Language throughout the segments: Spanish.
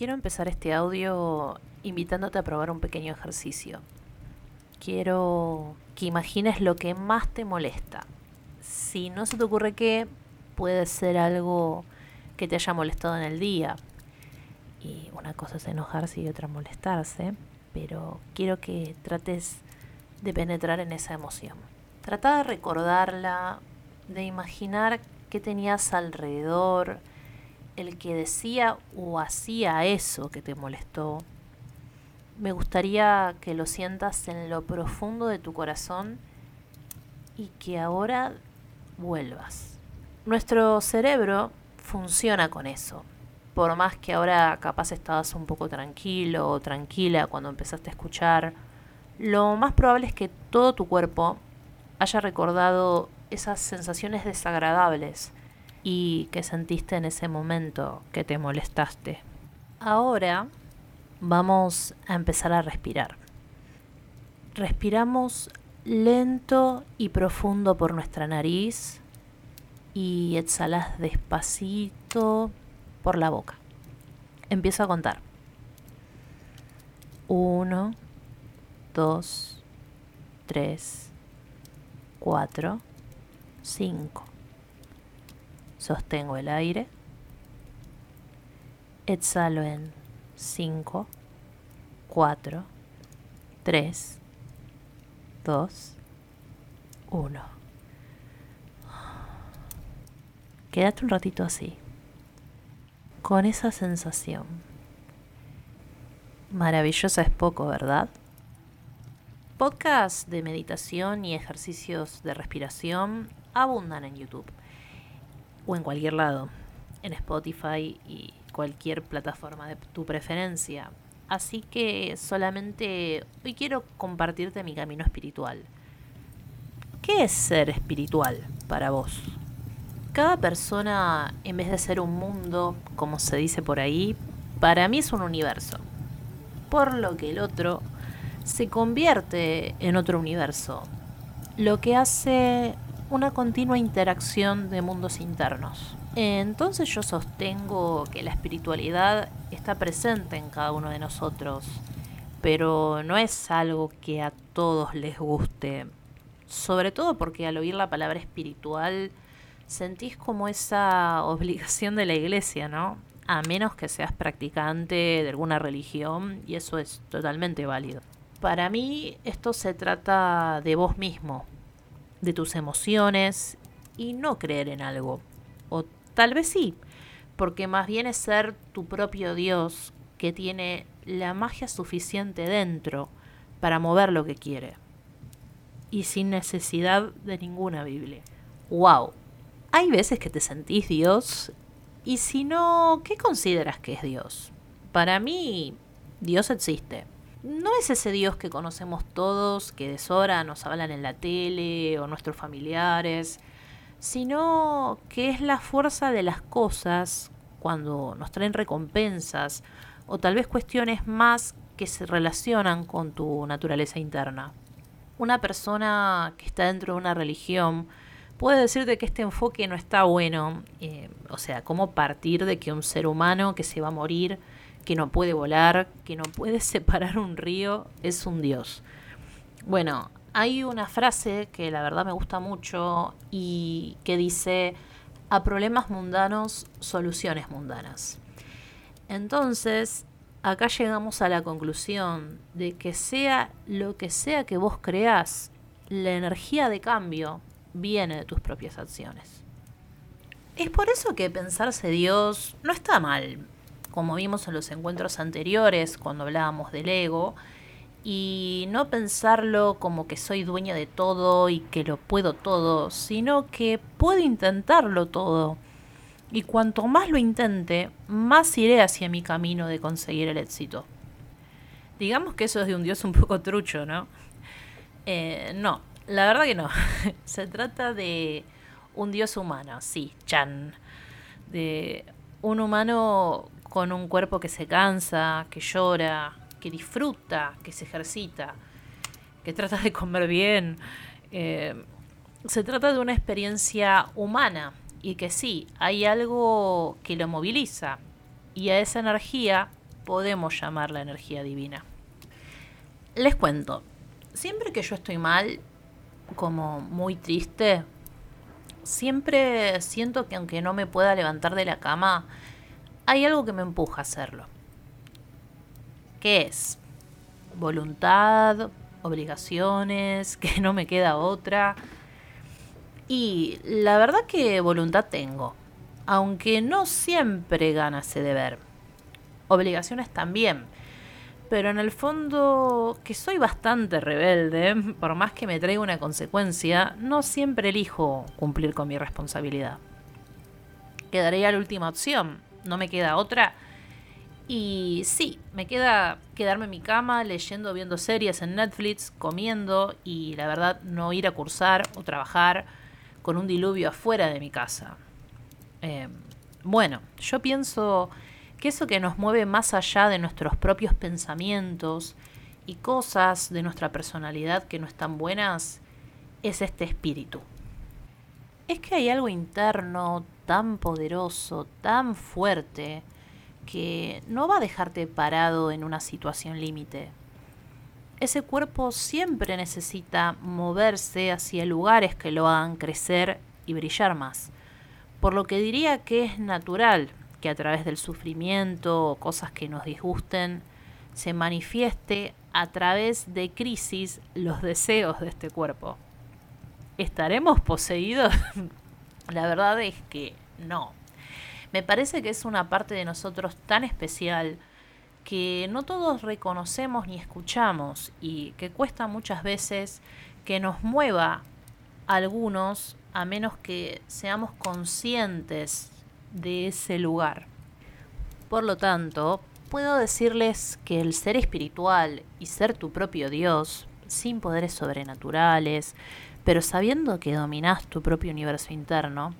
Quiero empezar este audio invitándote a probar un pequeño ejercicio. Quiero que imagines lo que más te molesta. Si no se te ocurre qué, puede ser algo que te haya molestado en el día. Y una cosa es enojarse y otra molestarse, pero quiero que trates de penetrar en esa emoción. Trata de recordarla, de imaginar qué tenías alrededor, el que decía o hacía eso que te molestó. Me gustaría que lo sientas en lo profundo de tu corazón y que ahora vuelvas. Nuestro cerebro funciona con eso. Por más que ahora capaz estabas un poco tranquilo o tranquila cuando empezaste a escuchar, lo más probable es que todo tu cuerpo haya recordado esas sensaciones desagradables y que sentiste en ese momento que te molestaste. Ahora vamos a empezar a respirar. Respiramos lento y profundo por nuestra nariz y exhalas despacito por la boca. Empiezo a contar. Uno, dos, tres, cuatro, cinco. Sostengo el aire. Exhalo en 5, 4, 3, 2, 1. Quédate un ratito así, con esa sensación. Maravillosa es poco, ¿verdad? Podcasts de meditación y ejercicios de respiración abundan en YouTube o en cualquier lado, en Spotify y cualquier plataforma de tu preferencia. Así que solamente hoy quiero compartirte mi camino espiritual. ¿Qué es ser espiritual para vos? Cada persona, en vez de ser un mundo, como se dice por ahí, para mí es un universo. Por lo que el otro se convierte en otro universo. Lo que hace una continua interacción de mundos internos. Entonces yo sostengo que la espiritualidad está presente en cada uno de nosotros, pero no es algo que a todos les guste. Sobre todo porque al oír la palabra espiritual sentís como esa obligación de la iglesia, ¿no? A menos que seas practicante de alguna religión y eso es totalmente válido. Para mí esto se trata de vos mismo, de tus emociones y no creer en algo. O tal vez sí, porque más bien es ser tu propio Dios que tiene la magia suficiente dentro para mover lo que quiere. Y sin necesidad de ninguna Biblia. ¡Wow! Hay veces que te sentís Dios y si no, ¿qué consideras que es Dios? Para mí, Dios existe no es ese Dios que conocemos todos, que de sobra nos hablan en la tele o nuestros familiares, sino que es la fuerza de las cosas cuando nos traen recompensas o tal vez cuestiones más que se relacionan con tu naturaleza interna. Una persona que está dentro de una religión puede decirte que este enfoque no está bueno, eh, o sea, cómo partir de que un ser humano que se va a morir que no puede volar, que no puede separar un río, es un dios. Bueno, hay una frase que la verdad me gusta mucho y que dice, a problemas mundanos, soluciones mundanas. Entonces, acá llegamos a la conclusión de que sea lo que sea que vos creás, la energía de cambio viene de tus propias acciones. Es por eso que pensarse Dios no está mal, como vimos en los encuentros anteriores cuando hablábamos del ego, y no pensarlo como que soy dueña de todo y que lo puedo todo, sino que puedo intentarlo todo. Y cuanto más lo intente, más iré hacia mi camino de conseguir el éxito. Digamos que eso es de un dios un poco trucho, ¿no? Eh, no, la verdad que no. Se trata de un dios humano, sí, Chan. De un humano con un cuerpo que se cansa, que llora, que disfruta, que se ejercita, que trata de comer bien. Eh, se trata de una experiencia humana y que sí, hay algo que lo moviliza y a esa energía podemos llamar la energía divina. Les cuento, siempre que yo estoy mal, como muy triste, siempre siento que aunque no me pueda levantar de la cama, hay algo que me empuja a hacerlo. ¿Qué es? Voluntad, obligaciones, que no me queda otra. Y la verdad que voluntad tengo, aunque no siempre gana ese deber. Obligaciones también pero en el fondo que soy bastante rebelde, por más que me traiga una consecuencia, no siempre elijo cumplir con mi responsabilidad. Quedaría la última opción, no me queda otra. Y sí, me queda quedarme en mi cama leyendo, viendo series en Netflix, comiendo y la verdad no ir a cursar o trabajar con un diluvio afuera de mi casa. Eh, bueno, yo pienso que eso que nos mueve más allá de nuestros propios pensamientos y cosas de nuestra personalidad que no están buenas, es este espíritu. Es que hay algo interno tan poderoso, tan fuerte, que no va a dejarte parado en una situación límite. Ese cuerpo siempre necesita moverse hacia lugares que lo hagan crecer y brillar más. Por lo que diría que es natural que a través del sufrimiento o cosas que nos disgusten se manifieste a través de crisis los deseos de este cuerpo. ¿Estaremos poseídos? La verdad es que no. Me parece que es una parte de nosotros tan especial que no todos reconocemos ni escuchamos y que cuesta muchas veces que nos mueva a algunos a menos que seamos conscientes de ese lugar. Por lo tanto, puedo decirles que el ser espiritual y ser tu propio Dios, sin poderes sobrenaturales, pero sabiendo que dominas tu propio universo interno,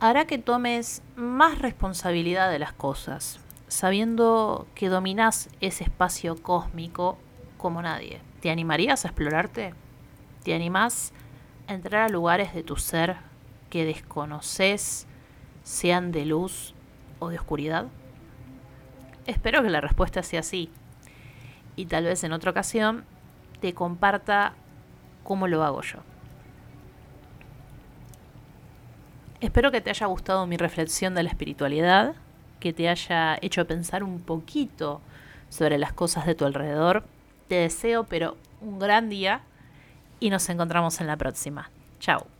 hará que tomes más responsabilidad de las cosas, sabiendo que dominas ese espacio cósmico como nadie. ¿Te animarías a explorarte? ¿Te animás a entrar a lugares de tu ser que desconoces sean de luz o de oscuridad? Espero que la respuesta sea sí. Y tal vez en otra ocasión te comparta cómo lo hago yo. Espero que te haya gustado mi reflexión de la espiritualidad, que te haya hecho pensar un poquito sobre las cosas de tu alrededor. Te deseo, pero un gran día y nos encontramos en la próxima. Chao.